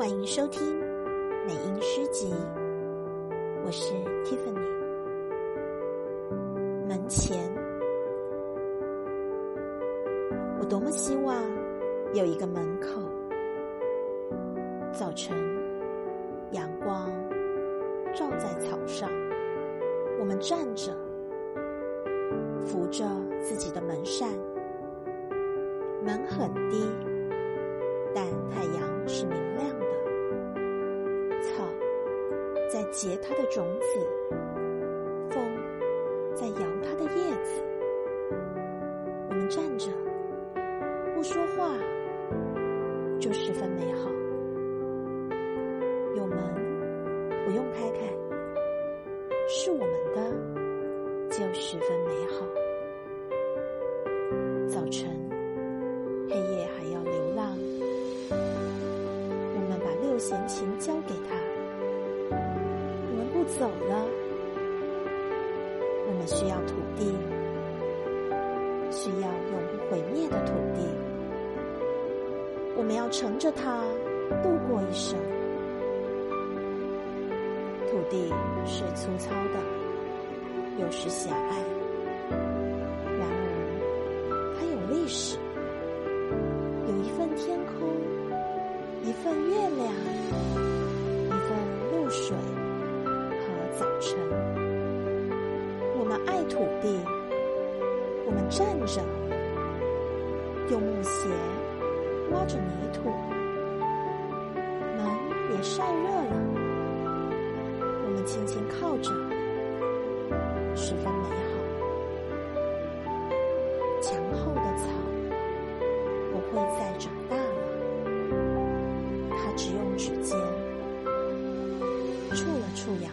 欢迎收听美音诗集，我是 Tiffany。门前，我多么希望有一个门口。早晨，阳光照在草上，我们站着，扶着自己的门扇。门很低，结它的种子，风在摇它的叶子。我们站着，不说话，就十分美好。有门不用开开，是我们的，就十分美好。早晨。黑夜还要流浪，我们把六弦琴交给他，走了。我们需要土地，需要永不毁灭的土地。我们要乘着它度过一生。土地是粗糙的，有时狭隘，然而它有历史。土地，我们站着，用木鞋挖着泥土，门也晒热了。我们轻轻靠着，十分美好。墙后的草不。会再长大了，它只用指尖触了触阳